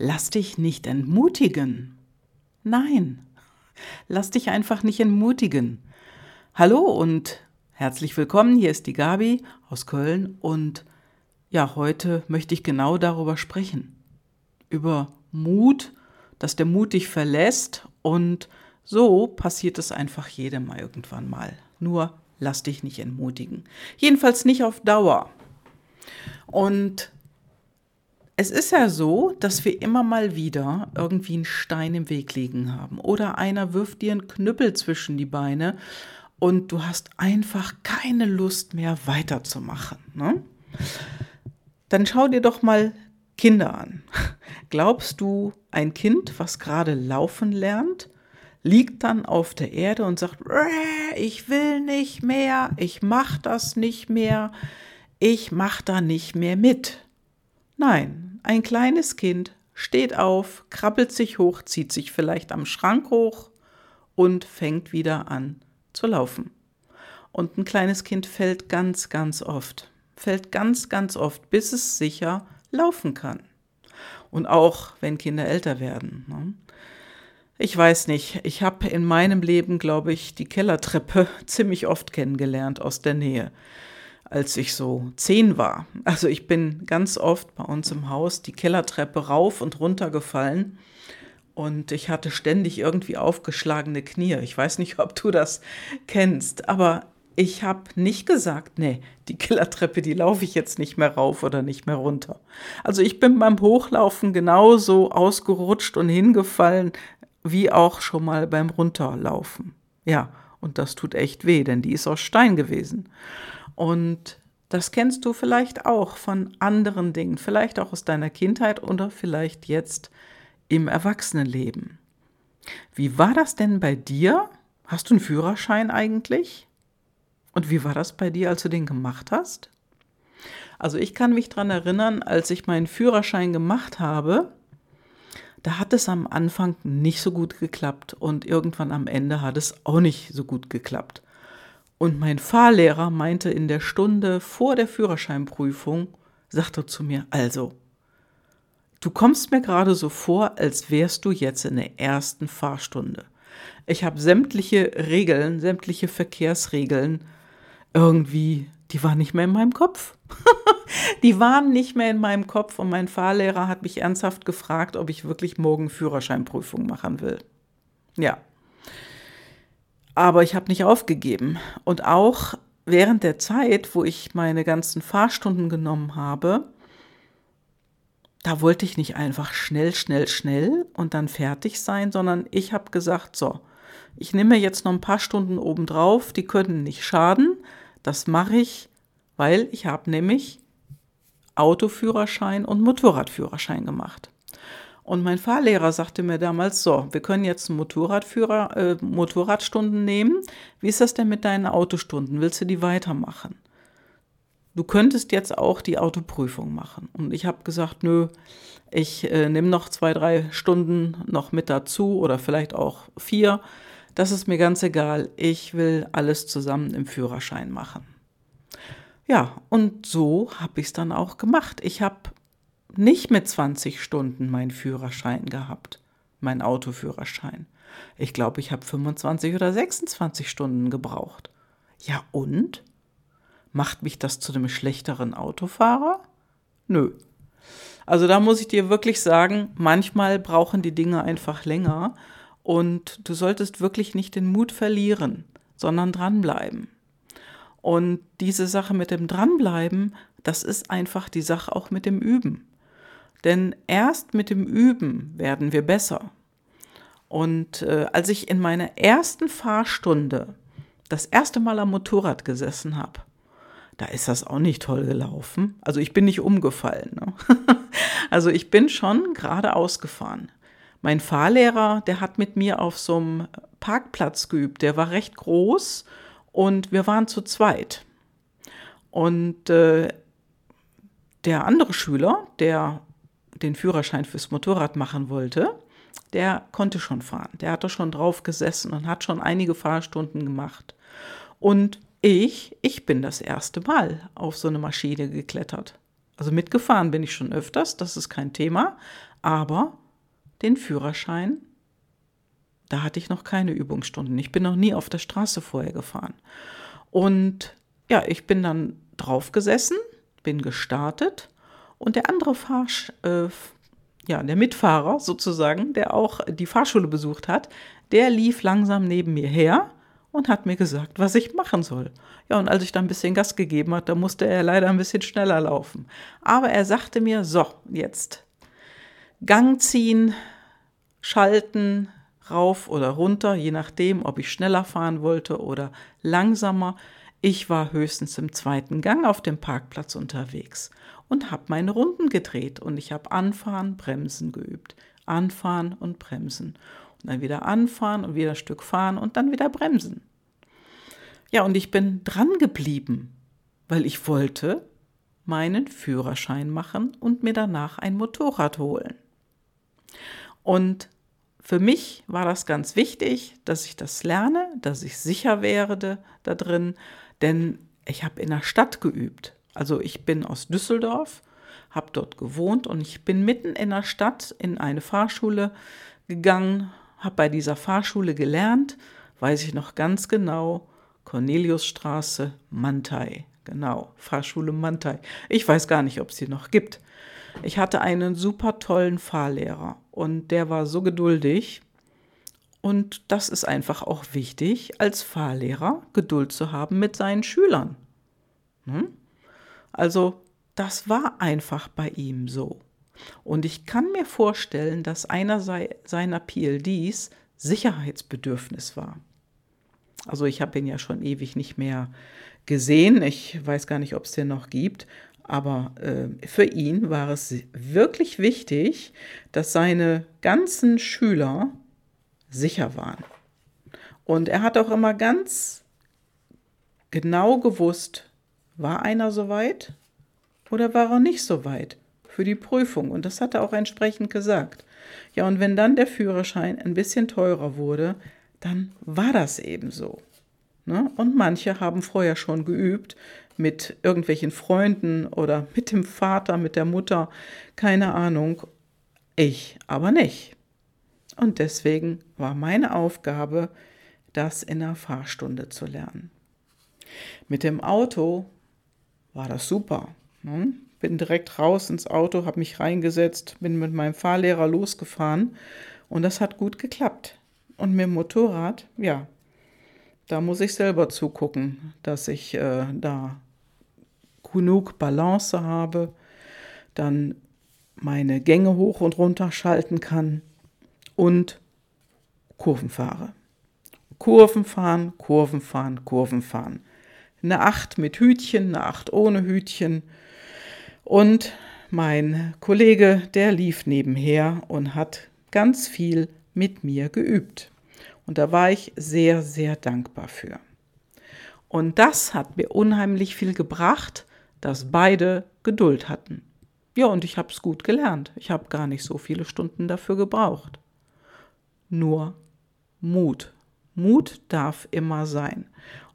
lass dich nicht entmutigen. Nein, lass dich einfach nicht entmutigen. Hallo und herzlich willkommen, hier ist die Gabi aus Köln und ja, heute möchte ich genau darüber sprechen. Über Mut, dass der Mut dich verlässt und so passiert es einfach jedem mal irgendwann mal. Nur lass dich nicht entmutigen. Jedenfalls nicht auf Dauer. Und es ist ja so, dass wir immer mal wieder irgendwie einen Stein im Weg liegen haben oder einer wirft dir einen Knüppel zwischen die Beine und du hast einfach keine Lust mehr weiterzumachen. Ne? Dann schau dir doch mal Kinder an. Glaubst du, ein Kind, was gerade laufen lernt, liegt dann auf der Erde und sagt, ich will nicht mehr, ich mach das nicht mehr, ich mach da nicht mehr mit. Nein, ein kleines Kind steht auf, krabbelt sich hoch, zieht sich vielleicht am Schrank hoch und fängt wieder an zu laufen. Und ein kleines Kind fällt ganz, ganz oft, fällt ganz, ganz oft, bis es sicher laufen kann. Und auch wenn Kinder älter werden. Ne? Ich weiß nicht, ich habe in meinem Leben, glaube ich, die Kellertreppe ziemlich oft kennengelernt aus der Nähe, als ich so zehn war. Also ich bin ganz oft bei uns im Haus die Kellertreppe rauf und runter gefallen und ich hatte ständig irgendwie aufgeschlagene Knie. Ich weiß nicht, ob du das kennst, aber ich habe nicht gesagt, nee, die Kellertreppe, die laufe ich jetzt nicht mehr rauf oder nicht mehr runter. Also ich bin beim Hochlaufen genauso ausgerutscht und hingefallen, wie auch schon mal beim Runterlaufen. Ja, und das tut echt weh, denn die ist aus Stein gewesen. Und das kennst du vielleicht auch von anderen Dingen, vielleicht auch aus deiner Kindheit oder vielleicht jetzt im Erwachsenenleben. Wie war das denn bei dir? Hast du einen Führerschein eigentlich? Und wie war das bei dir, als du den gemacht hast? Also ich kann mich daran erinnern, als ich meinen Führerschein gemacht habe, da hat es am Anfang nicht so gut geklappt und irgendwann am Ende hat es auch nicht so gut geklappt. Und mein Fahrlehrer meinte in der Stunde vor der Führerscheinprüfung, sagte zu mir, also, du kommst mir gerade so vor, als wärst du jetzt in der ersten Fahrstunde. Ich habe sämtliche Regeln, sämtliche Verkehrsregeln irgendwie, die waren nicht mehr in meinem Kopf. die waren nicht mehr in meinem Kopf und mein Fahrlehrer hat mich ernsthaft gefragt, ob ich wirklich morgen Führerscheinprüfung machen will. Ja. Aber ich habe nicht aufgegeben. Und auch während der Zeit, wo ich meine ganzen Fahrstunden genommen habe, da wollte ich nicht einfach schnell, schnell, schnell und dann fertig sein, sondern ich habe gesagt, so, ich nehme jetzt noch ein paar Stunden obendrauf, die können nicht schaden. Das mache ich, weil ich habe nämlich Autoführerschein und Motorradführerschein gemacht. Und mein Fahrlehrer sagte mir damals, so, wir können jetzt Motorradführer, äh, Motorradstunden nehmen. Wie ist das denn mit deinen Autostunden? Willst du die weitermachen? Du könntest jetzt auch die Autoprüfung machen. Und ich habe gesagt, nö, ich äh, nehme noch zwei, drei Stunden noch mit dazu oder vielleicht auch vier. Das ist mir ganz egal. Ich will alles zusammen im Führerschein machen. Ja, und so habe ich es dann auch gemacht. Ich habe nicht mit 20 Stunden meinen Führerschein gehabt, meinen Autoführerschein. Ich glaube, ich habe 25 oder 26 Stunden gebraucht. Ja und? Macht mich das zu einem schlechteren Autofahrer? Nö. Also da muss ich dir wirklich sagen, manchmal brauchen die Dinge einfach länger und du solltest wirklich nicht den Mut verlieren, sondern dranbleiben. Und diese Sache mit dem Dranbleiben, das ist einfach die Sache auch mit dem Üben. Denn erst mit dem Üben werden wir besser. Und äh, als ich in meiner ersten Fahrstunde das erste Mal am Motorrad gesessen habe, da ist das auch nicht toll gelaufen. Also ich bin nicht umgefallen. Ne? also ich bin schon geradeaus gefahren. Mein Fahrlehrer, der hat mit mir auf so einem Parkplatz geübt. Der war recht groß und wir waren zu zweit. Und äh, der andere Schüler, der den Führerschein fürs Motorrad machen wollte, der konnte schon fahren. Der hatte schon drauf gesessen und hat schon einige Fahrstunden gemacht. Und ich, ich bin das erste Mal auf so eine Maschine geklettert. Also mitgefahren bin ich schon öfters, das ist kein Thema. Aber den Führerschein, da hatte ich noch keine Übungsstunden. Ich bin noch nie auf der Straße vorher gefahren. Und ja, ich bin dann drauf gesessen, bin gestartet und der andere Fahr äh, ja, der Mitfahrer sozusagen, der auch die Fahrschule besucht hat, der lief langsam neben mir her und hat mir gesagt, was ich machen soll. Ja, und als ich dann ein bisschen Gas gegeben hat, da musste er leider ein bisschen schneller laufen. Aber er sagte mir, so, jetzt Gang ziehen, schalten, rauf oder runter, je nachdem, ob ich schneller fahren wollte oder langsamer. Ich war höchstens im zweiten Gang auf dem Parkplatz unterwegs und habe meine Runden gedreht und ich habe Anfahren, Bremsen geübt. Anfahren und Bremsen. Und dann wieder anfahren und wieder ein Stück fahren und dann wieder bremsen. Ja, und ich bin dran geblieben, weil ich wollte meinen Führerschein machen und mir danach ein Motorrad holen. Und für mich war das ganz wichtig, dass ich das lerne, dass ich sicher werde da drin, denn ich habe in der Stadt geübt. Also ich bin aus Düsseldorf, habe dort gewohnt und ich bin mitten in der Stadt in eine Fahrschule gegangen, habe bei dieser Fahrschule gelernt, weiß ich noch ganz genau, Corneliusstraße, Mantai. Genau, Fahrschule Mantai. Ich weiß gar nicht, ob es sie noch gibt. Ich hatte einen super tollen Fahrlehrer und der war so geduldig. Und das ist einfach auch wichtig, als Fahrlehrer Geduld zu haben mit seinen Schülern. Hm? Also das war einfach bei ihm so. Und ich kann mir vorstellen, dass einer seiner PLDs Sicherheitsbedürfnis war. Also ich habe ihn ja schon ewig nicht mehr gesehen. Ich weiß gar nicht, ob es den noch gibt. Aber äh, für ihn war es wirklich wichtig, dass seine ganzen Schüler sicher waren. Und er hat auch immer ganz genau gewusst, war einer soweit oder war er nicht soweit für die Prüfung? Und das hat er auch entsprechend gesagt. Ja, und wenn dann der Führerschein ein bisschen teurer wurde, dann war das eben so. Ne? Und manche haben vorher schon geübt mit irgendwelchen Freunden oder mit dem Vater, mit der Mutter, keine Ahnung. Ich aber nicht. Und deswegen war meine Aufgabe, das in der Fahrstunde zu lernen. Mit dem Auto war das super. Ne? Bin direkt raus ins Auto, habe mich reingesetzt, bin mit meinem Fahrlehrer losgefahren und das hat gut geklappt. Und mit dem Motorrad, ja, da muss ich selber zugucken, dass ich äh, da genug Balance habe, dann meine Gänge hoch und runter schalten kann und Kurven fahre. Kurven fahren, Kurven fahren, Kurven fahren eine Acht mit Hütchen, eine Acht ohne Hütchen. Und mein Kollege, der lief nebenher und hat ganz viel mit mir geübt. Und da war ich sehr, sehr dankbar für. Und das hat mir unheimlich viel gebracht, dass beide Geduld hatten. Ja, und ich habe es gut gelernt. Ich habe gar nicht so viele Stunden dafür gebraucht. Nur Mut. Mut darf immer sein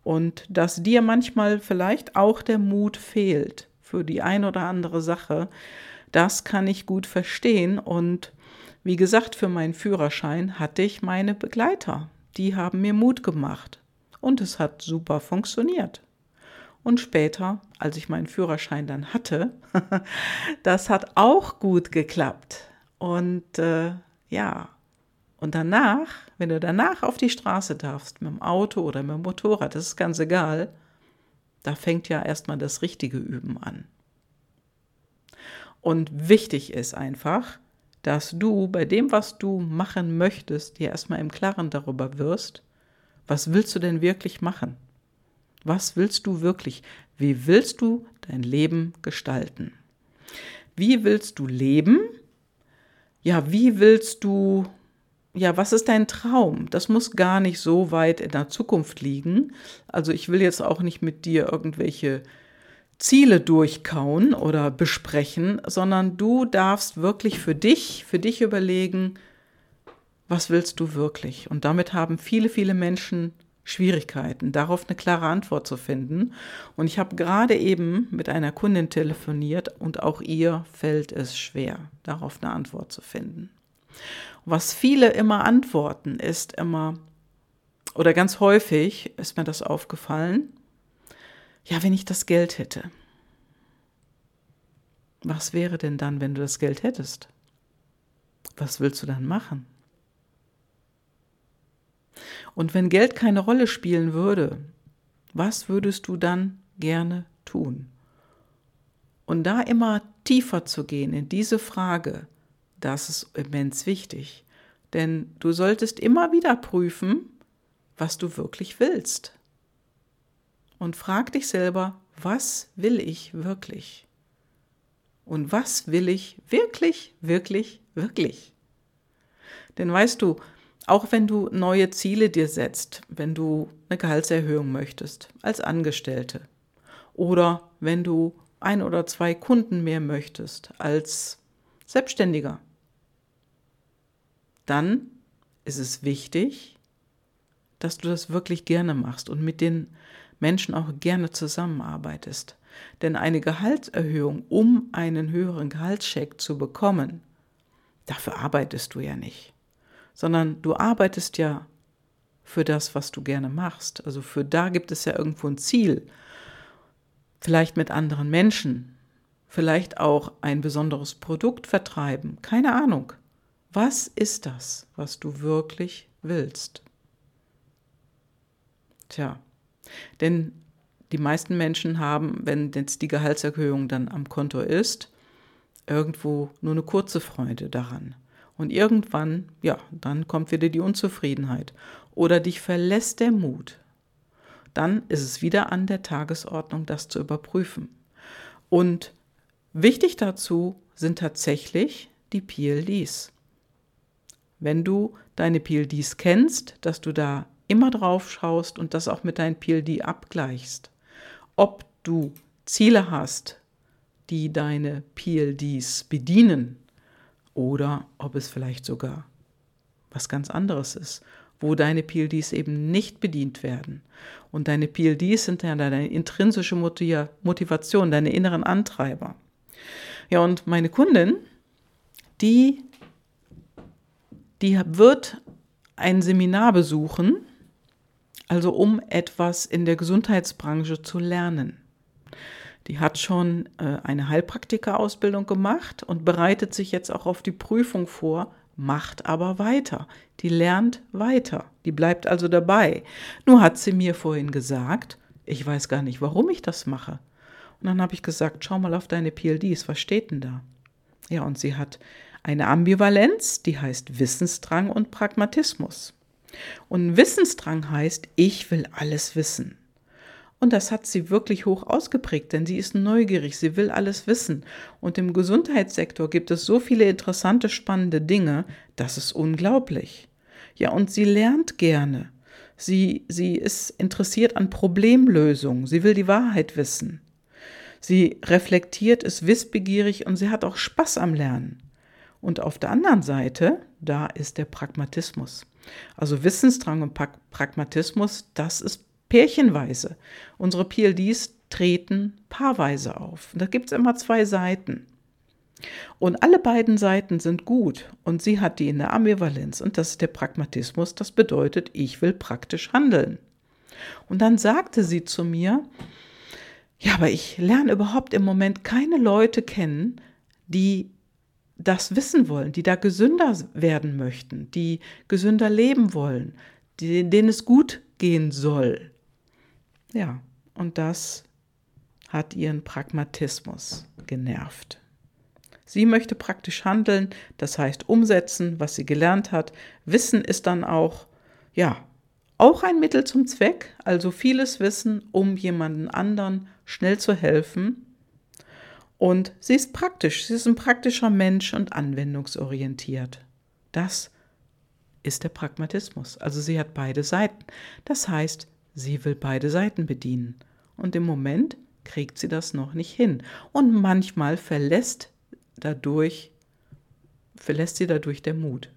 und dass dir manchmal vielleicht auch der Mut fehlt für die ein oder andere Sache, das kann ich gut verstehen und wie gesagt, für meinen Führerschein hatte ich meine Begleiter. Die haben mir Mut gemacht und es hat super funktioniert. Und später, als ich meinen Führerschein dann hatte, das hat auch gut geklappt. Und äh, ja, und danach, wenn du danach auf die Straße darfst, mit dem Auto oder mit dem Motorrad, das ist ganz egal, da fängt ja erstmal das richtige Üben an. Und wichtig ist einfach, dass du bei dem, was du machen möchtest, dir erstmal im Klaren darüber wirst, was willst du denn wirklich machen? Was willst du wirklich? Wie willst du dein Leben gestalten? Wie willst du leben? Ja, wie willst du ja, was ist dein Traum? Das muss gar nicht so weit in der Zukunft liegen. Also ich will jetzt auch nicht mit dir irgendwelche Ziele durchkauen oder besprechen, sondern du darfst wirklich für dich, für dich überlegen, was willst du wirklich? Und damit haben viele, viele Menschen Schwierigkeiten, darauf eine klare Antwort zu finden. Und ich habe gerade eben mit einer Kundin telefoniert und auch ihr fällt es schwer, darauf eine Antwort zu finden. Was viele immer antworten, ist immer, oder ganz häufig ist mir das aufgefallen, ja, wenn ich das Geld hätte. Was wäre denn dann, wenn du das Geld hättest? Was willst du dann machen? Und wenn Geld keine Rolle spielen würde, was würdest du dann gerne tun? Und da immer tiefer zu gehen in diese Frage, das ist immens wichtig. Denn du solltest immer wieder prüfen, was du wirklich willst. Und frag dich selber, was will ich wirklich? Und was will ich wirklich, wirklich, wirklich? Denn weißt du, auch wenn du neue Ziele dir setzt, wenn du eine Gehaltserhöhung möchtest als Angestellte oder wenn du ein oder zwei Kunden mehr möchtest als Selbstständiger, dann ist es wichtig, dass du das wirklich gerne machst und mit den Menschen auch gerne zusammenarbeitest. Denn eine Gehaltserhöhung, um einen höheren Gehaltscheck zu bekommen, dafür arbeitest du ja nicht sondern du arbeitest ja für das, was du gerne machst. Also für da gibt es ja irgendwo ein Ziel. Vielleicht mit anderen Menschen, vielleicht auch ein besonderes Produkt vertreiben, keine Ahnung. Was ist das, was du wirklich willst? Tja, denn die meisten Menschen haben, wenn jetzt die Gehaltserhöhung dann am Konto ist, irgendwo nur eine kurze Freude daran. Und irgendwann, ja, dann kommt wieder die Unzufriedenheit oder dich verlässt der Mut. Dann ist es wieder an der Tagesordnung, das zu überprüfen. Und wichtig dazu sind tatsächlich die PLDs. Wenn du deine PLDs kennst, dass du da immer drauf schaust und das auch mit deinem PLD abgleichst. Ob du Ziele hast, die deine PLDs bedienen, oder ob es vielleicht sogar was ganz anderes ist, wo deine PLDs eben nicht bedient werden. Und deine PLDs sind ja deine intrinsische Motivation, deine inneren Antreiber. Ja, und meine Kundin, die, die wird ein Seminar besuchen, also um etwas in der Gesundheitsbranche zu lernen. Die hat schon äh, eine Heilpraktika-Ausbildung gemacht und bereitet sich jetzt auch auf die Prüfung vor, macht aber weiter. Die lernt weiter. Die bleibt also dabei. Nur hat sie mir vorhin gesagt, ich weiß gar nicht, warum ich das mache. Und dann habe ich gesagt, schau mal auf deine PLDs, was steht denn da? Ja, und sie hat eine Ambivalenz, die heißt Wissensdrang und Pragmatismus. Und Wissensdrang heißt, ich will alles wissen. Und das hat sie wirklich hoch ausgeprägt, denn sie ist neugierig, sie will alles wissen. Und im Gesundheitssektor gibt es so viele interessante, spannende Dinge, das ist unglaublich. Ja, und sie lernt gerne. Sie, sie ist interessiert an Problemlösungen, sie will die Wahrheit wissen. Sie reflektiert, ist wissbegierig und sie hat auch Spaß am Lernen. Und auf der anderen Seite, da ist der Pragmatismus. Also Wissensdrang und Pragmatismus, das ist pärchenweise. Unsere PLDs treten paarweise auf. da gibt es immer zwei Seiten. Und alle beiden Seiten sind gut. Und sie hat die in der Ambivalenz. Und das ist der Pragmatismus. Das bedeutet, ich will praktisch handeln. Und dann sagte sie zu mir, ja, aber ich lerne überhaupt im Moment keine Leute kennen, die das wissen wollen, die da gesünder werden möchten, die gesünder leben wollen, die, denen es gut gehen soll. Ja, und das hat ihren Pragmatismus genervt. Sie möchte praktisch handeln, das heißt umsetzen, was sie gelernt hat. Wissen ist dann auch, ja, auch ein Mittel zum Zweck, also vieles Wissen, um jemanden anderen schnell zu helfen. Und sie ist praktisch, sie ist ein praktischer Mensch und anwendungsorientiert. Das ist der Pragmatismus. Also sie hat beide Seiten. Das heißt, Sie will beide Seiten bedienen. Und im Moment kriegt sie das noch nicht hin. Und manchmal verlässt dadurch, verlässt sie dadurch der Mut.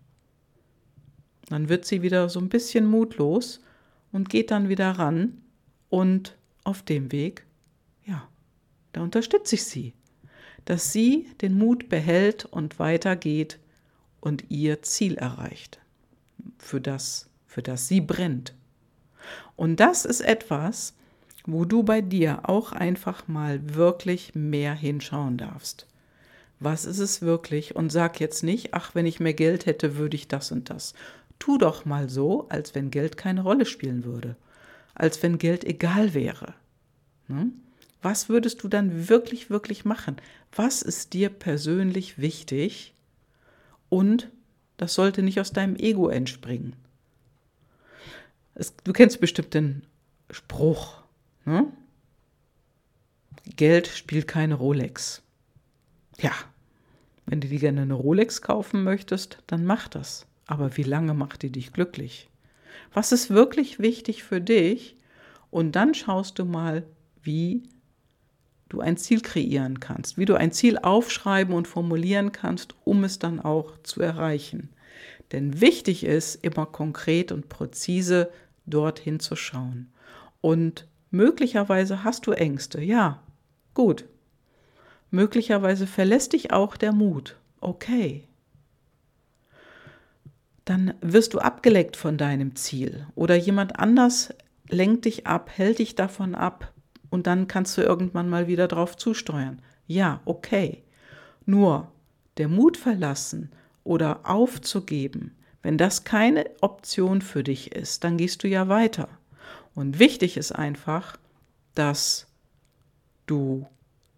Dann wird sie wieder so ein bisschen mutlos und geht dann wieder ran und auf dem Weg, ja, da unterstütze ich sie, dass sie den Mut behält und weitergeht und ihr Ziel erreicht, für das, für das sie brennt. Und das ist etwas, wo du bei dir auch einfach mal wirklich mehr hinschauen darfst. Was ist es wirklich? Und sag jetzt nicht, ach, wenn ich mehr Geld hätte, würde ich das und das. Tu doch mal so, als wenn Geld keine Rolle spielen würde, als wenn Geld egal wäre. Hm? Was würdest du dann wirklich, wirklich machen? Was ist dir persönlich wichtig? Und das sollte nicht aus deinem Ego entspringen. Es, du kennst bestimmt den Spruch, ne? Geld spielt keine Rolex. Ja, wenn du dir gerne eine Rolex kaufen möchtest, dann mach das. Aber wie lange macht die dich glücklich? Was ist wirklich wichtig für dich? Und dann schaust du mal, wie du ein Ziel kreieren kannst, wie du ein Ziel aufschreiben und formulieren kannst, um es dann auch zu erreichen. Denn wichtig ist, immer konkret und präzise dorthin zu schauen. Und möglicherweise hast du Ängste. Ja, gut. Möglicherweise verlässt dich auch der Mut. Okay. Dann wirst du abgeleckt von deinem Ziel oder jemand anders lenkt dich ab, hält dich davon ab, und dann kannst du irgendwann mal wieder drauf zusteuern. Ja, okay. Nur der Mut verlassen oder aufzugeben, wenn das keine Option für dich ist, dann gehst du ja weiter. Und wichtig ist einfach, dass du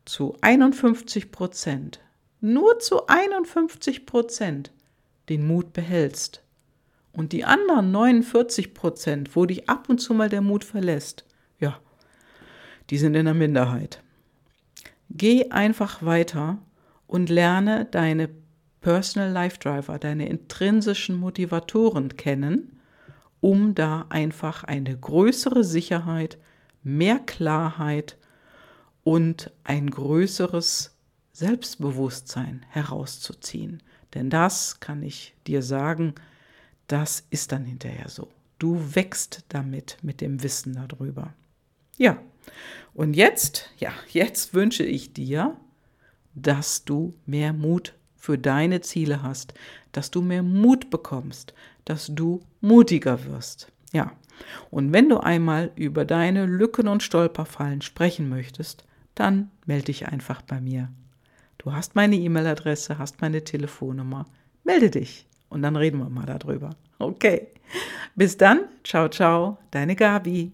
zu 51 Prozent, nur zu 51 Prozent den Mut behältst. Und die anderen 49 Prozent, wo dich ab und zu mal der Mut verlässt, die sind in der Minderheit. Geh einfach weiter und lerne deine Personal Life Driver, deine intrinsischen Motivatoren kennen, um da einfach eine größere Sicherheit, mehr Klarheit und ein größeres Selbstbewusstsein herauszuziehen. Denn das kann ich dir sagen, das ist dann hinterher so. Du wächst damit, mit dem Wissen darüber. Ja, und jetzt, ja, jetzt wünsche ich dir, dass du mehr Mut für deine Ziele hast, dass du mehr Mut bekommst, dass du mutiger wirst. Ja, und wenn du einmal über deine Lücken und Stolperfallen sprechen möchtest, dann melde dich einfach bei mir. Du hast meine E-Mail-Adresse, hast meine Telefonnummer. Melde dich und dann reden wir mal darüber. Okay. Bis dann. Ciao, ciao. Deine Gabi.